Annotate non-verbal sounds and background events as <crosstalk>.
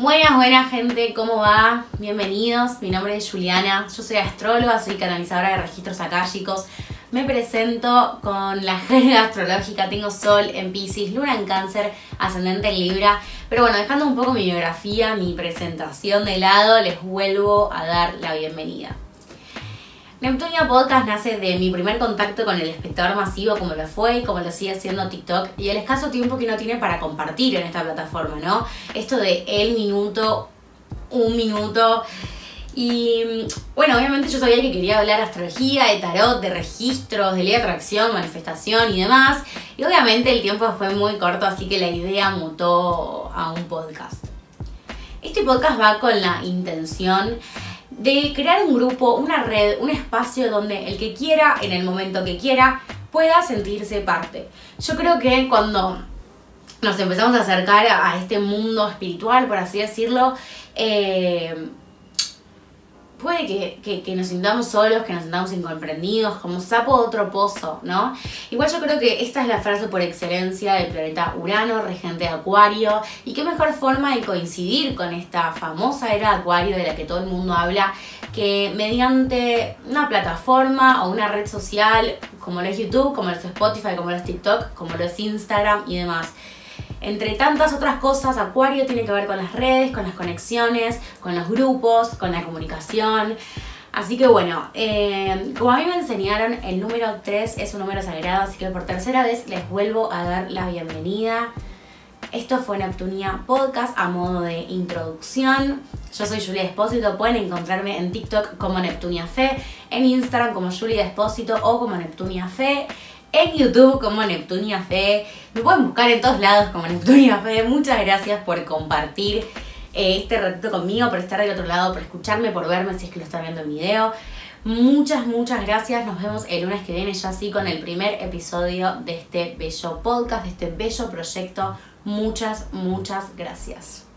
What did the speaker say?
Buenas, buenas gente, ¿cómo va? Bienvenidos, mi nombre es Juliana, yo soy astróloga, soy canalizadora de registros akáshicos. Me presento con la <laughs> jerga astrológica, tengo Sol en Pisces, Luna en Cáncer, Ascendente en Libra. Pero bueno, dejando un poco mi biografía, mi presentación de lado, les vuelvo a dar la bienvenida. Neptunia Podcast nace de mi primer contacto con el espectador masivo, como lo fue y como lo sigue haciendo TikTok, y el escaso tiempo que uno tiene para compartir en esta plataforma, ¿no? Esto de el minuto, un minuto. Y bueno, obviamente yo sabía que quería hablar de astrología, de tarot, de registros, de ley de atracción, manifestación y demás. Y obviamente el tiempo fue muy corto, así que la idea mutó a un podcast. Este podcast va con la intención de crear un grupo, una red, un espacio donde el que quiera, en el momento que quiera, pueda sentirse parte. Yo creo que cuando nos empezamos a acercar a, este mundo espiritual, por así decirlo, eh, puede que, que, nos sintamos solos, que nos sintamos incomprendidos, como sapo de otro pozo, ¿no? Igual yo creo que esta es la frase por excelencia del planeta Urano, regente de Acuario, y qué mejor forma de coincidir con esta famosa era de Acuario de la que todo el mundo habla, que mediante una plataforma o una red social, como lo es YouTube, como lo es Spotify, como lo es TikTok, como lo es Instagram y demás, entre tantas otras cosas, Acuario tiene que ver con las redes, con las conexiones, con los grupos, con la comunicación. Así que bueno, eh, como a mí me enseñaron, el número 3 es un número sagrado, así que por tercera vez les vuelvo a dar la bienvenida. Esto fue Neptunia Podcast a modo de introducción. Yo soy Julia Espósito, pueden encontrarme en TikTok como Neptunia Fe, en Instagram como Julia Espósito o como Neptunia Fe en YouTube como Neptunia Fe. Me pueden buscar en todos lados como Neptunia Fe. Muchas gracias por compartir eh, este ratito conmigo, por estar del otro lado, por escucharme, por verme si es que lo están viendo en video. Muchas, muchas gracias. Nos vemos el lunes que viene ya así con el primer episodio de este bello podcast, de este bello proyecto. Muchas, muchas gracias.